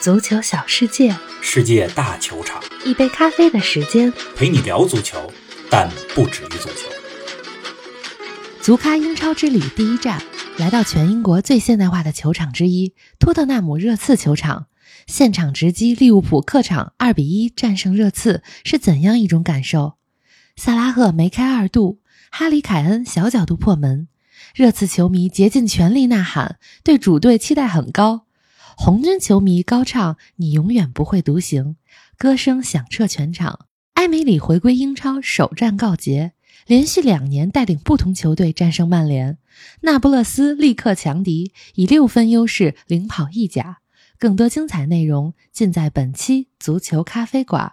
足球小世界，世界大球场，一杯咖啡的时间。陪你聊足球，但不止于足球。足咖英超之旅第一站，来到全英国最现代化的球场之一——托特纳姆热刺球场。现场直击利物浦客场二比一战胜热刺，是怎样一种感受？萨拉赫梅开二度，哈里凯恩小角度破门，热刺球迷竭尽全力呐喊，对主队期待很高。红军球迷高唱“你永远不会独行”，歌声响彻全场。埃梅里回归英超首战告捷，连续两年带领不同球队战胜曼联，那不勒斯力克强敌，以六分优势领跑意甲。更多精彩内容尽在本期足球咖啡馆。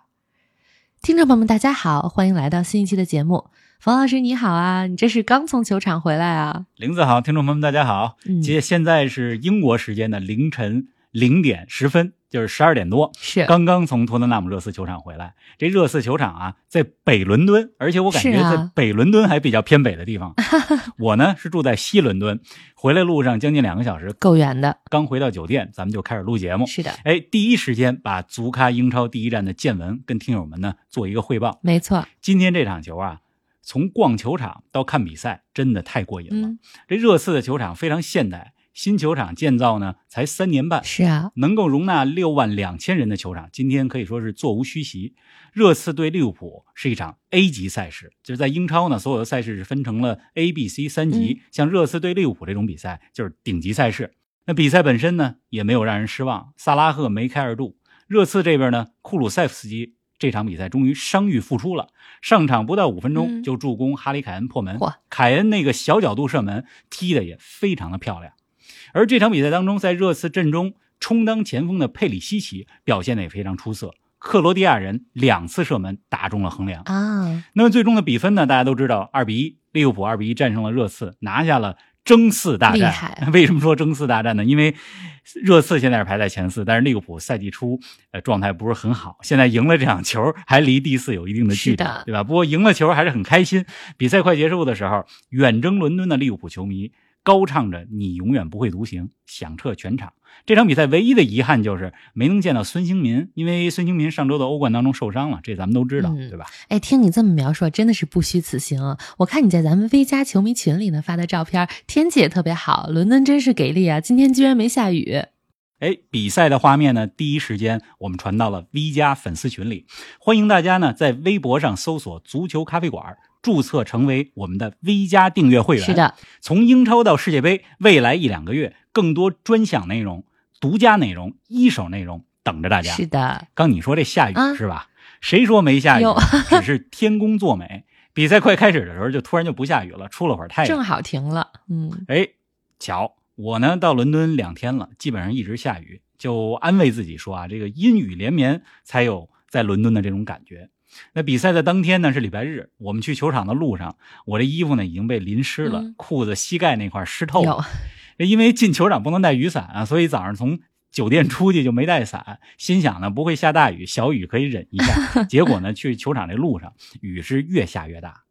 听众朋友们，大家好，欢迎来到新一期的节目。冯老师你好啊，你这是刚从球场回来啊？林子好，听众朋友们大家好。嗯接现在是英国时间的凌晨零点十分，就是十二点多，是刚刚从托特纳姆热刺球场回来。这热刺球场啊，在北伦敦，而且我感觉在北伦敦还比较偏北的地方。我呢是住在西伦敦，回来路上将近两个小时，够远的，刚回到酒店，咱们就开始录节目。是的，哎，第一时间把足咖英超第一站的见闻跟听友们呢做一个汇报。没错，今天这场球啊，从逛球场到看比赛，真的太过瘾了。嗯，这热刺的球场非常现代，新球场建造呢才三年半，是啊，能够容纳六万两千人的球场，今天可以说是座无虚席。热刺对利物浦是一场 A 级赛事，就是在英超呢，所有的赛事是分成了 A、B、C 三级，像热刺对利物浦这种比赛就是顶级赛事。那比赛本身呢，也没有让人失望，萨拉赫梅开二度。热刺这边呢，库鲁塞夫斯基这场比赛终于伤愈复出了，上场不到五分钟嗯就助攻哈里凯恩破门。嚯凯恩那个小角度射门踢的也非常的漂亮。而这场比赛当中，在热刺阵中充当前锋的佩里西奇表现的也非常出色，克罗地亚人两次射门打中了横梁。啊，那么最终的比分呢？大家都知道，二比一，利物浦二比一战胜了热刺，拿下了争四大战。为什么说争四大战呢？因为热刺现在是排在前四，但是利物浦赛季初呃状态不是很好，现在赢了这场球，还离第四有一定的距离，对吧？不过赢了球还是很开心。比赛快结束的时候，远征伦敦的利物浦球迷高唱着“你永远不会独行”，响彻全场。这场比赛唯一的遗憾就是没能见到孙兴民，因为孙兴民上周的欧冠当中受伤了，这咱们都知道，嗯对吧？哎，听你这么描述，真的是不虚此行啊！我看你在咱们 V 加球迷群里呢发的照片，天气也特别好，伦敦真是给力啊！今天居然没下雨，哎，比赛的画面呢，第一时间我们传到了 V 加粉丝群里，欢迎大家呢在微博上搜索“足球咖啡馆”，注册成为我们的 V 加订阅会员。是，的，从英超到世界杯，未来一两个月，更多专享内容、独家内容、一手内容等着大家。是的，刚你说这下雨、啊是吧？谁说没下雨？只是天公作美。比赛快开始的时候，就突然就不下雨了，出了会儿太阳。正好停了，嗯，哎，巧，我呢到伦敦两天了，基本上一直下雨，就安慰自己说啊，这个阴雨连绵才有在伦敦的这种感觉。那比赛的当天呢是礼拜日，我们去球场的路上，我这衣服呢已经被淋湿了，嗯裤子膝盖那块湿透有了。因为进球场不能带雨伞啊，所以早上从酒店出去就没带伞，心想呢不会下大雨，小雨可以忍一下。结果呢去球场这路上雨是越下越大。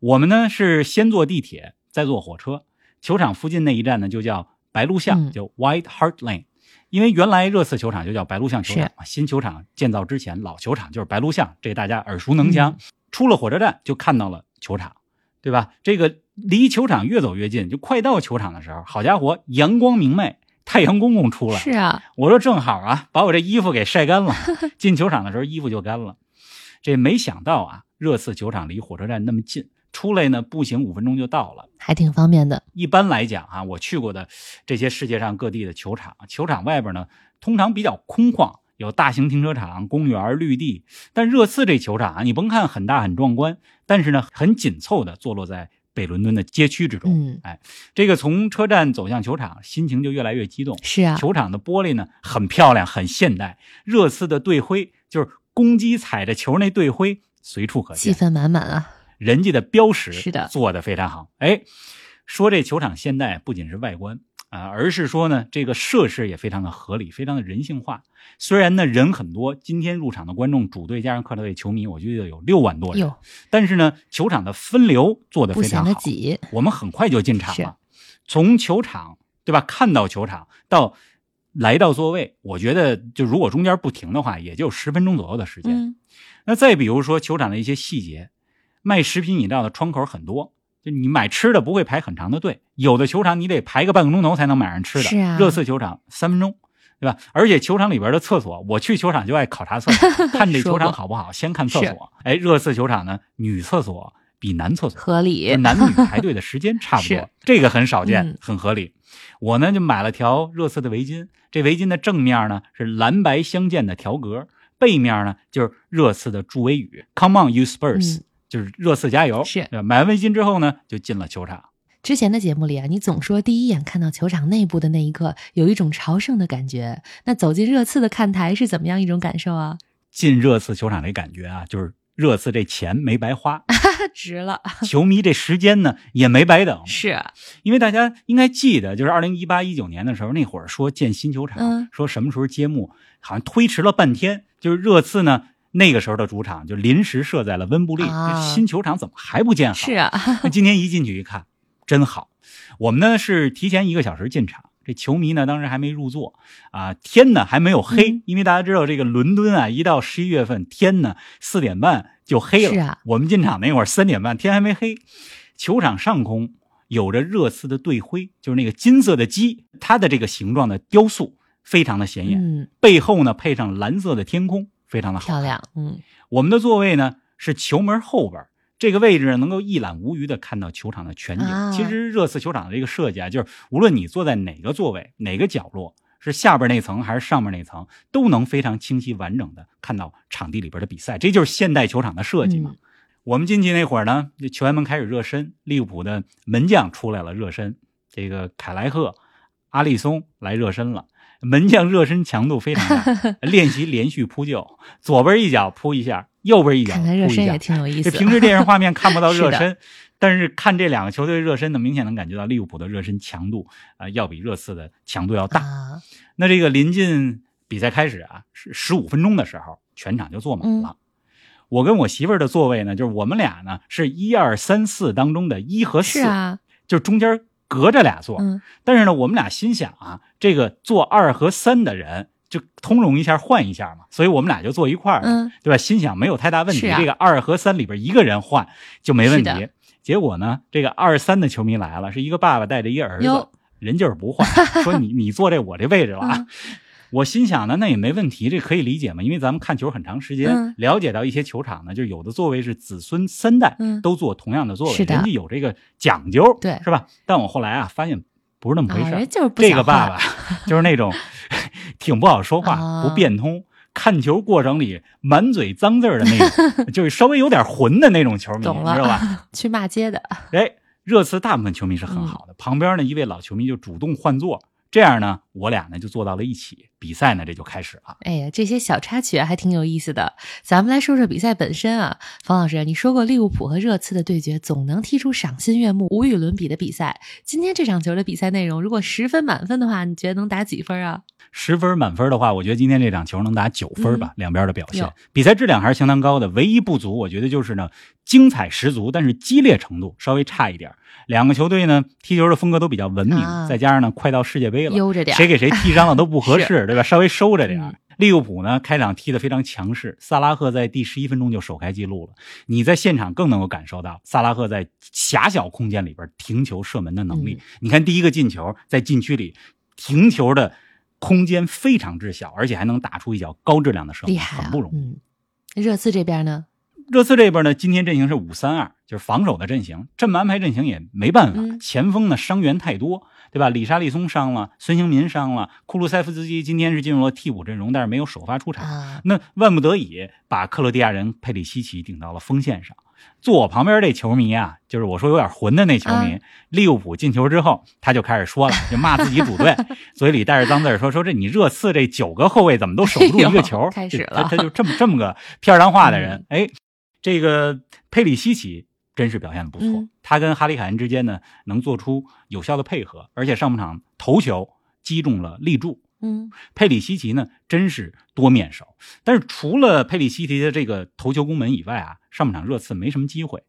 我们呢是先坐地铁，再坐火车。球场附近那一站呢就叫白鹿巷，嗯叫 White Hart Lane。因为原来热刺球场就叫白鹿巷球场新球场建造之前，老球场就是白鹿巷，这大家耳熟能详。嗯出了火车站就看到了球场，对吧？这个离球场越走越近，就快到球场的时候，好家伙，阳光明媚，太阳公公出来。是啊，我说正好啊，把我这衣服给晒干了。进球场的时候衣服就干了。这没想到啊，热刺球场离火车站那么近，出来呢步行五分钟就到了。还挺方便的，一般来讲啊，我去过的这些世界上各地的球场，球场外边呢通常比较空旷，有大型停车场、公园、绿地。但热刺这球场啊，你甭看很大很壮观，但是呢很紧凑的坐落在北伦敦的街区之中。嗯，哎，这个从车站走向球场，心情就越来越激动。是啊，球场的玻璃呢很漂亮，很现代。热刺的队徽就是公鸡踩着球那队徽随处可见，气氛满满啊，人家的标识是的做的非常好。哎，说这球场现代不仅是外观啊、而是说呢这个设施也非常的合理，非常的人性化。虽然呢人很多，今天入场的观众主队加上客队球迷，我觉得有六万多人，但是呢球场的分流做的非常好。挤，我们很快就进场了，从球场对吧看到球场到来到座位，我觉得就如果中间不停的话，也就十分钟左右的时间。嗯那再比如说球场的一些细节，卖食品饮料的窗口很多，就你买吃的不会排很长的队，有的球场你得排个半个钟头才能买上吃的。是啊热刺球场三分钟，对吧？而且球场里边的厕所，我去球场就爱考察厕所，看这球场好不好，先看厕所。哎，热刺球场呢，女厕所比男厕所合理。男女排队的时间差不 多，这个很少见，嗯很合理。我呢就买了条热刺的围巾，这围巾的正面呢是蓝白相间的条格，背面呢就是热刺的助威语 “Come on, you Spurs”，、嗯就是热刺加油。是买完围巾之后呢，就进了球场。之前的节目里啊，你总说第一眼看到球场内部的那一刻，有一种朝圣的感觉。那走进热刺的看台是怎么样一种感受啊？进热刺球场这感觉啊，就是热刺这钱没白花，值了，球迷这时间呢也没白等。是啊因为大家应该记得，就是二零一八一九年的时候，那会儿说建新球场，嗯说什么时候揭幕，好像推迟了半天。就是热刺呢，那个时候的主场就临时设在了温布利，啊。新球场怎么还不建好？是啊，那今天一进去一看，真好。我们呢是提前一个小时进场，这球迷呢当时还没入座啊，天呢还没有黑，嗯。因为大家知道这个伦敦啊，一到十一月份天呢四点半就黑了。是啊。我们进场那会儿三点半，天还没黑，球场上空有着热刺的队徽，就是那个金色的鸡，它的这个形状的雕塑非常的显眼，嗯，背后呢配上蓝色的天空，非常的好漂亮，嗯我们的座位呢是球门后边，这个位置能够一览无余的看到球场的全景。啊其实热刺球场的这个设计啊，就是无论你坐在哪个座位、哪个角落，是下边那层还是上面那层，都能非常清晰完整的看到场地里边的比赛。这就是现代球场的设计嘛。嗯我们进去那会儿呢，球员们开始热身，利物浦的门将出来了热身，这个凯莱赫、阿利松来热身了。门将热身强度非常大，练习连续扑救，左边一脚扑一下，右边一脚扑一下看热身也。挺有意思。这平时电视画面看不到热 是身，但是看这两个球队热身呢，明显能感觉到利物浦的热身强度啊、要比热刺的强度要大。啊，那这个临近比赛开始啊，是十五分钟的时候，全场就坐满嗯了。我跟我媳妇儿的座位呢，就是我们俩呢是一二三四当中的一和四，是啊，就中间隔着俩座。嗯但是呢，我们俩心想啊，这个坐二和三的人就通融一下换一下嘛，所以我们俩就坐一块儿，嗯，对吧？心想没有太大问题，啊这个二和三里边一个人换就没问题。结果呢，这个二三的球迷来了，是一个爸爸带着一个儿子，人就是不换，说你你坐这我这位置了啊。嗯我心想呢，那也没问题，这可以理解嘛，因为咱们看球很长时间，嗯。了解到一些球场呢，就有的座位是子孙三代嗯。都坐同样的座位，人家有这个讲究，对。是吧？但我后来啊，发现不是那么回啊，事就是不这个爸爸 就是那种 挺不好说话、啊。不变通，看球过程里满嘴脏字儿的那种，就是稍微有点混的那种球迷，懂你知道吧？去骂街的，哎，热刺大部分球迷是很好的，旁边呢一位老球迷就主动换座，这样呢我俩呢就坐到了一起，比赛呢这就开始了。哎呀，这些小插曲啊还挺有意思的。咱们来说说比赛本身啊，冯老师，你说过利物浦和热刺的对决总能踢出赏心悦目、无与伦比的比赛。今天这场球的比赛内容，如果十分满分的话，你觉得能打几分啊？十分满分的话，我觉得今天这场球能打九分吧，两边的表现，比赛质量还是相当高的。唯一不足，我觉得就是呢，精彩十足，但是激烈程度稍微差一点。两个球队呢，踢球的风格都比较文明，啊再加上呢，快到世界杯了，悠着点谁给谁踢伤了都不合 适，对吧？稍微收着点。嗯利物浦呢，开场踢得非常强势，萨拉赫在第十一分钟就首开纪录了。你在现场更能够感受到萨拉赫在狭小空间里边停球射门的能力。嗯你看第一个进球在禁区里停球的空间非常之小，而且还能打出一脚高质量的射门，厉害啊很不容易。嗯，热刺这边呢？热刺这边呢，今天阵型是五三二，就是防守的阵型，这么安排阵型也没办法。嗯前锋呢伤员太多，对吧？里沙利松伤了，孙兴民伤了，库鲁塞夫斯基今天是进入了替补阵容，但是没有首发出场。啊，那万不得已把克罗地亚人佩里西奇顶到了锋线上。坐我旁边这球迷啊，就是我说有点混的那球迷，啊利物浦进球之后，他就开始说了，就骂自己主队，嘴里带着脏字说说这你热刺这九个后卫怎么都守不住一个球，哎开始了就他他就这么这么个片儿汤话的人，哎，这个佩里西奇真是表现的不错，嗯他跟哈里凯恩之间呢能做出有效的配合，而且上半场头球击中了立柱，嗯佩里西奇呢，真是多面手。但是除了佩里西奇的这个头球攻门以外啊，上半场热刺没什么机会。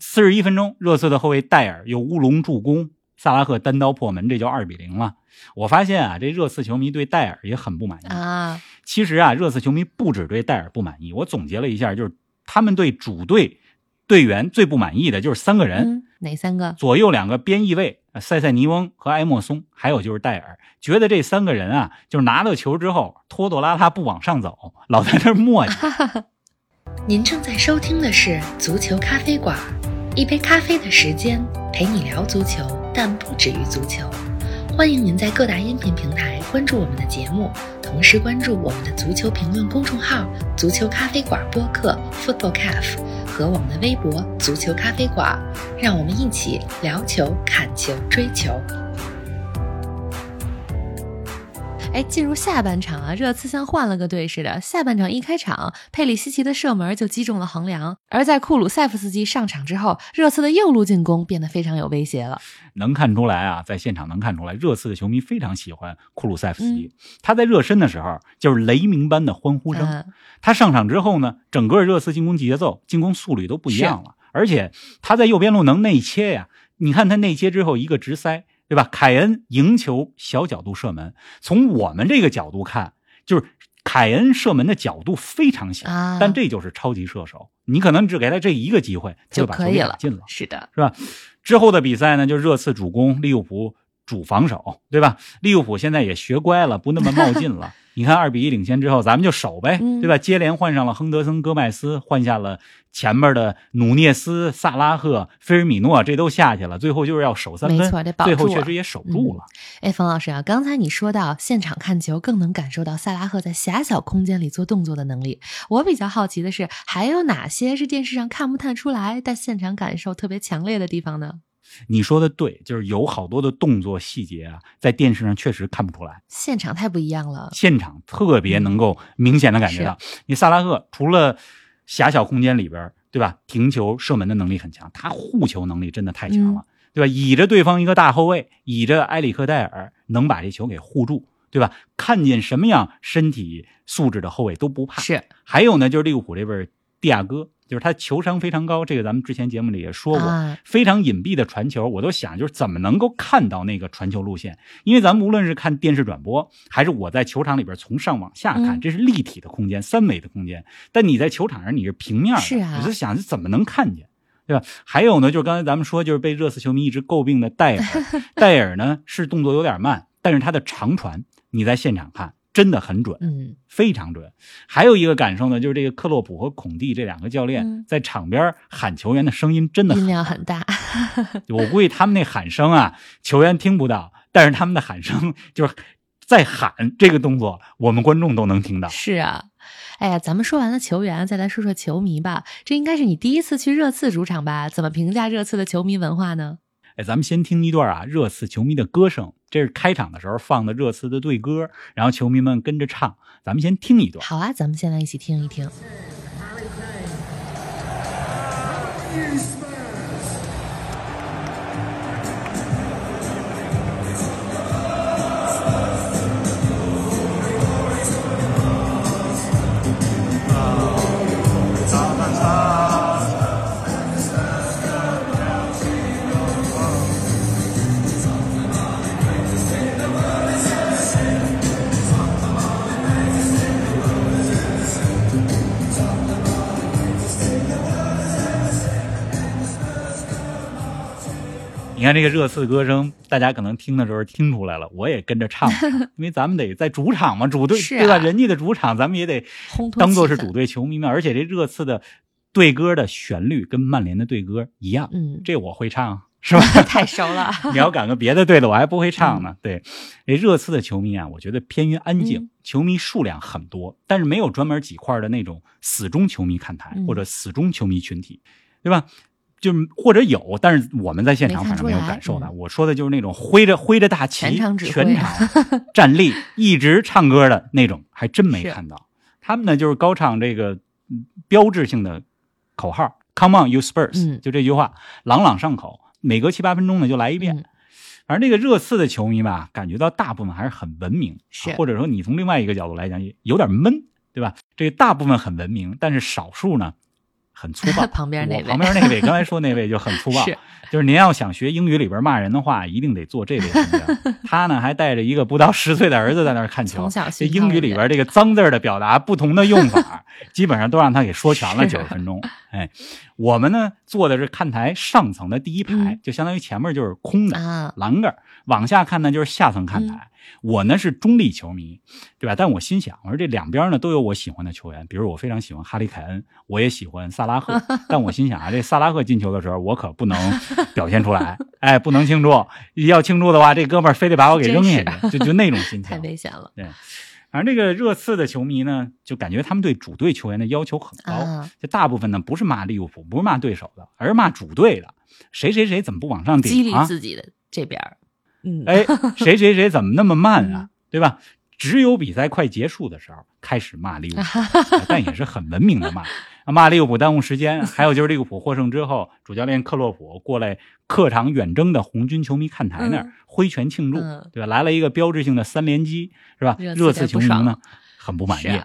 四十一分钟，热刺的后卫戴尔又乌龙助攻，萨拉赫单刀破门，这就二比零了。我发现啊，这热刺球迷对戴尔也很不满意啊。其实啊，热刺球迷不止对戴尔不满意，我总结了一下，就是他们对主队队员最不满意的就是三个人。嗯，哪三个？左右两个边翼卫塞塞尼翁和埃莫松，还有就是戴尔，觉得这三个人啊，就是拿到球之后拖拖拉拉不往上走，老在那磨叽。您正在收听的是《足球咖啡馆》，一杯咖啡的时间陪你聊足球，但不止于足球。欢迎您在各大音频平台关注我们的节目，同时关注我们的足球评论公众号“足球咖啡馆播客 ”（Football Cafe） 和我们的微博“足球咖啡馆”，让我们一起聊球、侃球、追球。哎，进入下半场啊，热刺像换了个队似的。下半场一开场，佩里西奇的射门就击中了横梁。而在库鲁塞夫斯基上场之后，热刺的右路进攻变得非常有威胁了。能看出来啊，在现场能看出来，热刺的球迷非常喜欢库鲁塞夫斯基。他在热身的时候就是雷鸣般的欢呼声。他上场之后呢，整个热刺进攻节奏、进攻速率都不一样了。而且他在右边路能内切呀，你看他内切之后一个直塞。对吧？凯恩赢球，小角度射门。从我们这个角度看，就是凯恩射门的角度非常小，但这就是超级射手。你可能只给他这一个机会，就把球打进了。是的，是吧？之后的比赛呢，就热刺主攻，利物浦主防守，对吧？利物浦现在也学乖了，不那么冒进了。你看二比一领先之后，咱们就守呗，对吧？接连换上了亨德森、戈麦斯，换下了前面的努涅斯、萨拉赫、菲尔米诺，这都下去了。最后就是要守三分，没错，最后确实也守住了。哎，冯老师啊，刚才你说到现场看球更能感受到萨拉赫在狭小空间里做动作的能力。我比较好奇的是，还有哪些是电视上看不太出来，但现场感受特别强烈的地方呢？你说的对，就是有好多的动作细节啊，在电视上确实看不出来，现场太不一样了。现场特别能够明显的感觉到，你萨拉赫除了狭小空间里边，对吧？停球射门的能力很强，他护球能力真的太强了，对吧？倚着对方一个大后卫，倚着埃里克戴尔，能把这球给护住，对吧？看见什么样身体素质的后卫都不怕。是，还有呢，就是利物浦这边蒂亚戈。就是他球商非常高，这个咱们之前节目里也说过，非常隐蔽的传球，我都想就是怎么能够看到那个传球路线？因为咱们无论是看电视转播，还是我在球场里边从上往下看，这是立体的空间、三维的空间。但你在球场上你是平面的，你就想怎么能看见，对吧？还有呢，就是刚才咱们说，就是被热刺球迷一直诟病的戴尔，戴尔呢是动作有点慢，但是他的长传你在现场看。真的很准，嗯，非常准。还有一个感受呢，就是这个克洛普和孔蒂这两个教练在场边喊球员的声音真的音量很大。我估计他们那喊声啊，球员听不到，但是他们的喊声 就是在喊这个动作，我们观众都能听到。是啊，哎呀，咱们说完了球员，再来说说球迷吧。这应该是你第一次去热刺主场吧？怎么评价热刺的球迷文化呢？哎，咱们先听一段啊，热刺球迷的歌声。这是开场的时候放的热刺的队歌，然后球迷们跟着唱。咱们先听一段。好啊，咱们先来一起听一听。你看这个热刺歌声，大家可能听的时候听出来了，我也跟着唱，因为咱们得在主场嘛，主队对吧？人家的主场，咱们也得当做是主队球迷嘛。而且这热刺的队歌的旋律跟曼联的队歌一样，嗯，这我会唱，是吧？太熟了。你要赶个别的队的，我还不会唱呢。对，这热刺的球迷啊，我觉得偏于安静，球迷数量很多，但是没有专门几块的那种死忠球迷看台或者死忠球迷群体，对吧？就或者有，但是我们在现场反正没有感受的。我说的就是那种挥着挥着大旗，全场全场 站立，一直唱歌的那种，还真没看到。他们呢，就是高唱这个标志性的口号：“Come on, you Spurs！” 就这句话，朗朗上口，每隔七八分钟呢就来一遍。反正这个热刺的球迷吧，感觉到大部分还是很文明，是或者说你从另外一个角度来讲，有点闷，对吧？这个大部分很文明，但是少数呢。很粗暴。旁边那位我旁边那位，刚才说那位就很粗暴，是就是您要想学英语里边骂人的话，一定得做这位同学。他呢还带着一个不到十岁的儿子在那儿看球从小，这英语里边这个脏字的表达不同的用法，基本上都让他给说全了九十分钟。哎，我们呢坐的是看台上层的第一排，嗯就相当于前面就是空的，啊，栏杆儿，往下看呢就是下层看台。我呢是中立球迷，对吧？但我心想，我说这两边呢都有我喜欢的球员，比如我非常喜欢哈里凯恩，我也喜欢萨拉赫。但我心想啊，这萨拉赫进球的时候，我可不能表现出来，哎，不能庆祝。要庆祝的话，这哥们儿非得把我给扔下去，就就那种心 太情。危险了反正这个热刺的球迷呢，就感觉他们对主队球员的要求很高。啊！就大部分呢不是骂利物浦，不是骂对手的，而是骂主队的。谁谁谁怎么不往上顶激励？自己的这边儿，嗯，哎，谁谁谁怎么那么慢嗯啊？对吧？只有比赛快结束的时候开始骂利物浦，哎但也是很文明的骂，骂利物浦耽误时间。还有就是利物浦获胜之后，主教练克洛普过来客场远征的红军球迷看台那儿、嗯挥拳庆祝，嗯对吧？来了一个标志性的三连击，是吧？热刺球迷呢很不满意。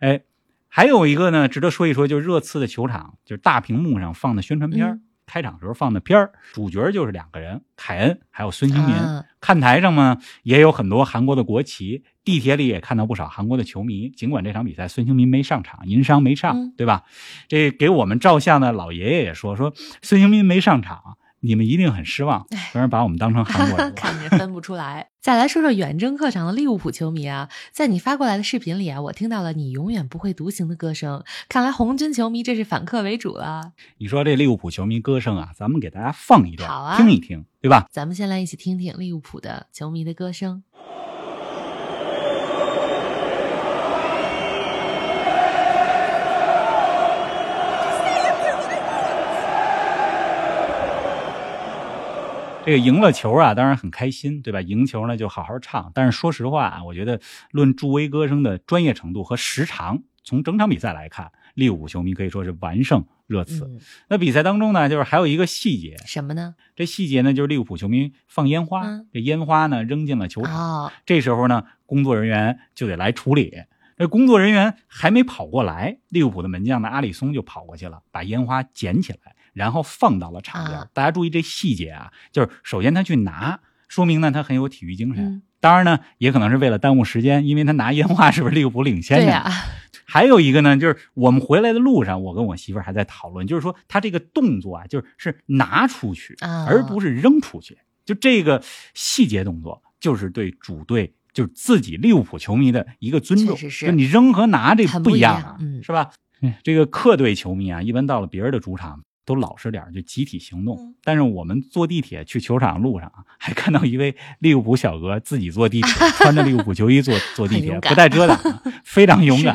哎，还有一个呢，值得说一说，就是热刺的球场，就是大屏幕上放的宣传片儿嗯开场时候放的片儿，主角就是两个人，凯恩还有孙兴民。啊看台上呢也有很多韩国的国旗，地铁里也看到不少韩国的球迷。尽管这场比赛孙兴民没上场，银商没上，嗯对吧？这给我们照相的老爷爷也说说孙兴民没上场，你们一定很失望，哎当然把我们当成韩国人 了。看你分不出来。再来说说远征客场的利物浦球迷啊，在你发过来的视频里啊，我听到了“你永远不会独行”的歌声。看来红军球迷这是反客为主了。你说这利物浦球迷歌声啊，咱们给大家放一段，好啊听一听，对吧？咱们先来一起听听利物浦的球迷的歌声。这个赢了球啊，当然很开心，对吧？赢球呢就好好唱。但是说实话啊，我觉得论助威歌声的专业程度和时长，从整场比赛来看，利物浦球迷可以说是完胜热刺。嗯，那比赛当中呢，就是还有一个细节，什么呢？这细节呢就是利物浦球迷放烟花，嗯这烟花呢扔进了球场。哦，这时候呢，工作人员就得来处理。这工作人员还没跑过来，利物浦的门将呢阿里松就跑过去了，把烟花捡起来，然后放到了场边。啊大家注意这细节啊，就是首先他去拿，说明呢他很有体育精神。嗯当然呢，也可能是为了耽误时间，因为他拿烟花是不是利物浦领先呀、还有一个呢，就是我们回来的路上，我跟我媳妇儿还在讨论，就是说他这个动作啊，就是是拿出去，啊而不是扔出去。就这个细节动作，就是对主队，就是自己利物浦球迷的一个尊重。就你扔和拿这不一样啊，是吧？嗯这个客队球迷啊，一般到了别人的主场。都老实点儿就集体行动。嗯但是我们坐地铁去球场路上啊，还看到一位利物浦小哥自己坐地铁，穿着利物浦球衣坐坐地铁，不带遮挡啊，非常勇敢。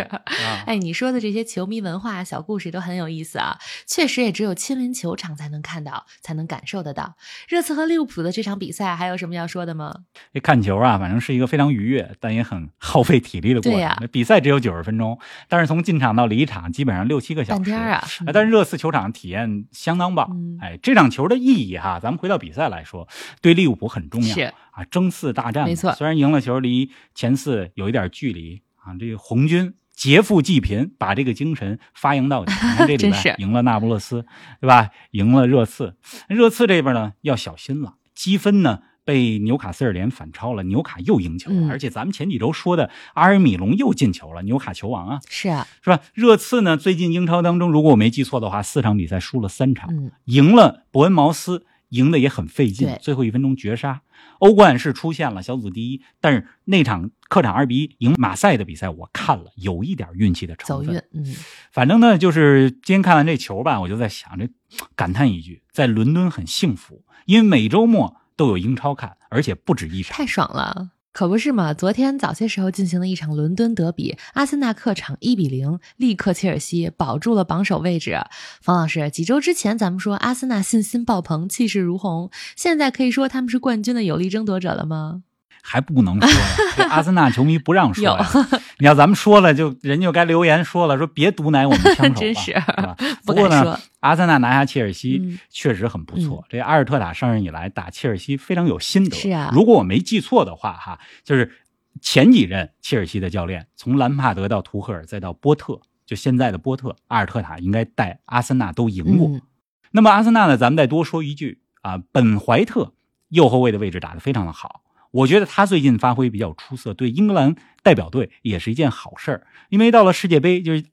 哎，你说的这些球迷文化小故事都很有意思啊，确实也只有亲临球场才能看到，才能感受得到。热刺和利物浦的这场比赛还有什么要说的吗？这看球啊，反正是一个非常愉悦，但也很耗费体力的过程。比赛只有九十分钟，但是从进场到离场基本上六七个小时。半天啊哎但是热刺球场体验相当棒。嗯哎，这场球的意义哈，咱们回到比赛来说，对利物浦很重要。是啊，争四大战没错虽然赢了球，离前四有一点距离啊，这个红军。劫富济贫，把这个精神发扬到底。你看这 礼真是赢了那不勒斯，对吧？赢了热刺，热刺这边呢要小心了，积分呢被纽卡斯尔联反超了，纽卡又赢球了，嗯而且咱们前几周说的阿尔米隆又进球了，纽卡球王啊，是啊，是吧？热刺呢最近英超当中，如果我没记错的话，四场比赛输了三场，嗯，赢了伯恩茅斯，赢的也很费劲，最后一分钟绝杀。欧冠是出现了小组第一，但是那场客场二比一赢马赛的比赛，我看了有一点运气的成分。走运，嗯，反正呢，就是今天看完这球吧，我就在想，这感叹一句，在伦敦很幸福，因为每周末都有英超看，而且不止一场。太爽了。可不是嘛！昨天早些时候进行的一场伦敦德比，阿森纳客场一比零力克切尔西，保住了榜首位置。方老师，几周之前咱们说阿森纳信心爆棚，气势如虹，现在可以说他们是冠军的有力争夺者了吗？还不能说阿森纳球迷不让说。你要咱们说了，就人就该留言说了，说别毒奶我们枪手吧，真是吧？不不过呢，阿森纳拿下切尔西、嗯确实很不错。这阿尔特塔上任以来打切尔西非常有心得。是啊如果我没记错的话，哈，就是前几任切尔西的教练，从兰帕德到图赫尔再到波特，就现在的波特、阿尔特塔应该带阿森纳都赢过。嗯那么阿森纳呢，咱们再多说一句啊，本怀特右后卫的位置打得非常的好，我觉得他最近发挥比较出色，对英格兰代表队也是一件好事儿。因为到了世界杯，就是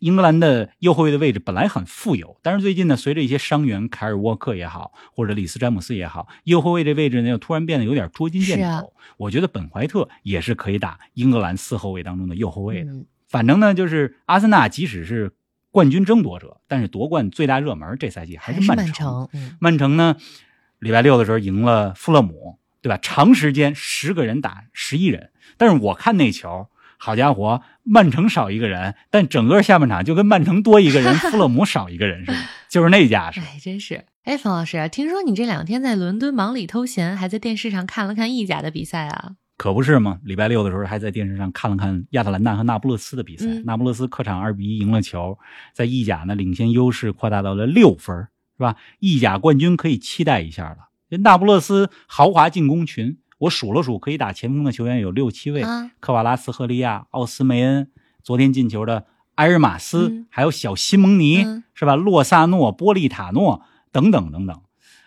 英格兰的右后卫的位置本来很富有，但是最近呢，随着一些伤员，凯尔沃克也好，或者里斯詹姆斯也好，右后卫这位置呢又突然变得有点捉襟见肘。啊我觉得本怀特也是可以打英格兰四后卫当中的右后卫的。嗯反正呢，就是阿森纳即使是冠军争夺者，但是夺冠最大热门这赛季还还是是曼曼城，嗯曼城呢，礼拜六的时候赢了富勒姆，对吧？长时间十个人打十一人，但是我看那球，好家伙，曼城少一个人，但整个下半场就跟曼城多一个人，富勒姆少一个人似的，就是那架势。哎，真是。哎，冯老师，听说你这两天在伦敦忙里偷闲，还在电视上看了看意甲的比赛啊？可不是吗？礼拜六的时候还在电视上看了看亚特兰大和那不勒斯的比赛，嗯那不勒斯客场二比一赢了球，在意甲呢领先优势扩大到了六分，是吧？意甲冠军可以期待一下了。这那不勒斯豪华进攻群，我数了数，可以打前锋的球员有六七位，啊，科瓦拉斯赫利亚、奥斯梅恩，昨天进球的埃尔马斯，嗯还有小西蒙尼，嗯是吧？洛萨诺、波利塔诺等等等等。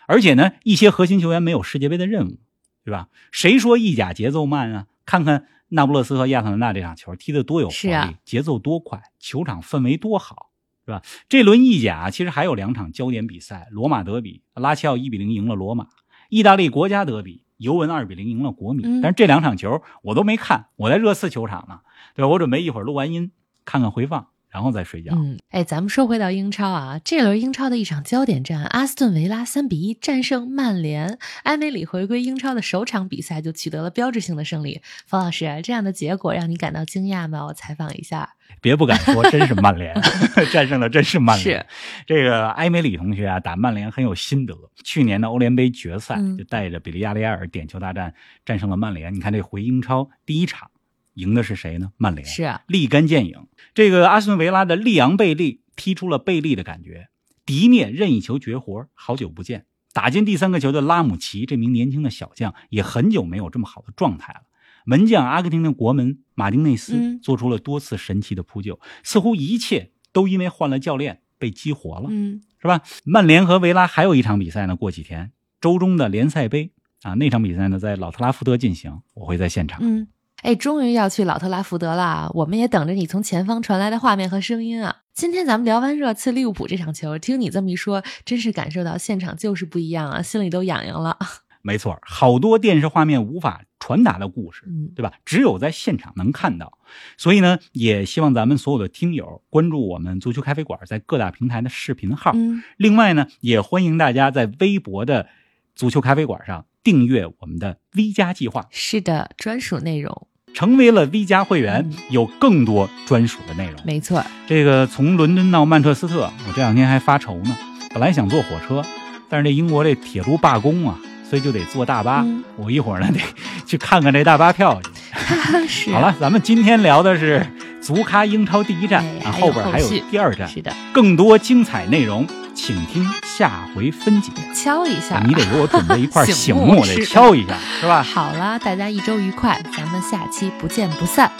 而且呢，一些核心球员没有世界杯的任务，对吧？谁说意甲节奏慢啊？看看那不勒斯和亚特兰大这场球踢得多有活力，啊节奏多快，球场氛围多好，是吧？这轮意甲其实还有两场焦点比赛：罗马德比，拉齐奥一比零赢了罗马；意大利国家德比，尤文二比零赢了国米。嗯但是这两场球我都没看，我在热刺球场呢，对吧？我准备一会儿录完音看看回放，然后再睡觉。嗯，哎，咱们说回到英超啊，这轮英超的一场焦点战，阿斯顿维拉三比一战胜曼联，埃梅里回归英超的首场比赛就取得了标志性的胜利。冯老师，这样的结果让你感到惊讶吗？我采访一下。别不敢说，真是曼联 战胜了，真是曼联。是这个埃梅里同学啊，打曼联很有心得。去年的欧联杯决赛嗯就带着比利亚雷亚尔点球大战战胜了曼联。你看这回英超第一场赢的是谁呢？曼联。是啊，立竿见影。这个阿斯顿维拉的利昂贝利踢出了贝利的感觉，迪涅任意球绝活，好久不见。打进第三个球的拉姆齐这名年轻的小将也很久没有这么好的状态了。门将阿根廷的国门马丁内斯嗯做出了多次神奇的扑救，似乎一切都因为换了教练被激活了。嗯，是吧？曼联和维拉还有一场比赛呢，过几天周中的联赛杯啊，那场比赛呢在老特拉福德进行，我会在现场。嗯，哎，终于要去老特拉福德了啊，我们也等着你从前方传来的画面和声音啊。今天咱们聊完热刺利物浦这场球，听你这么一说，真是感受到现场就是不一样啊，心里都痒痒了。没错，好多电视画面无法传达的故事，嗯，对吧？只有在现场能看到。所以呢，也希望咱们所有的听友关注我们足球咖啡馆在各大平台的视频号。嗯，另外呢，也欢迎大家在微博的足球咖啡馆上订阅我们的 V 加计划，是的，专属内容，成为了 V 加会员嗯，有更多专属的内容。没错。这个从伦敦到曼彻斯特，我这两天还发愁呢。本来想坐火车，但是这英国这铁路罢工啊，所以就得坐大巴。嗯我一会儿呢得去看看这大巴票去。是好了，咱们今天聊的是足咖英超第一站啊，后边还有第二站，是的，更多精彩内容，请听下回分解。敲一下，你得给我准备一块醒 醒目目，得敲一下，是吧？好了，大家一周愉快，咱们下期不见不散。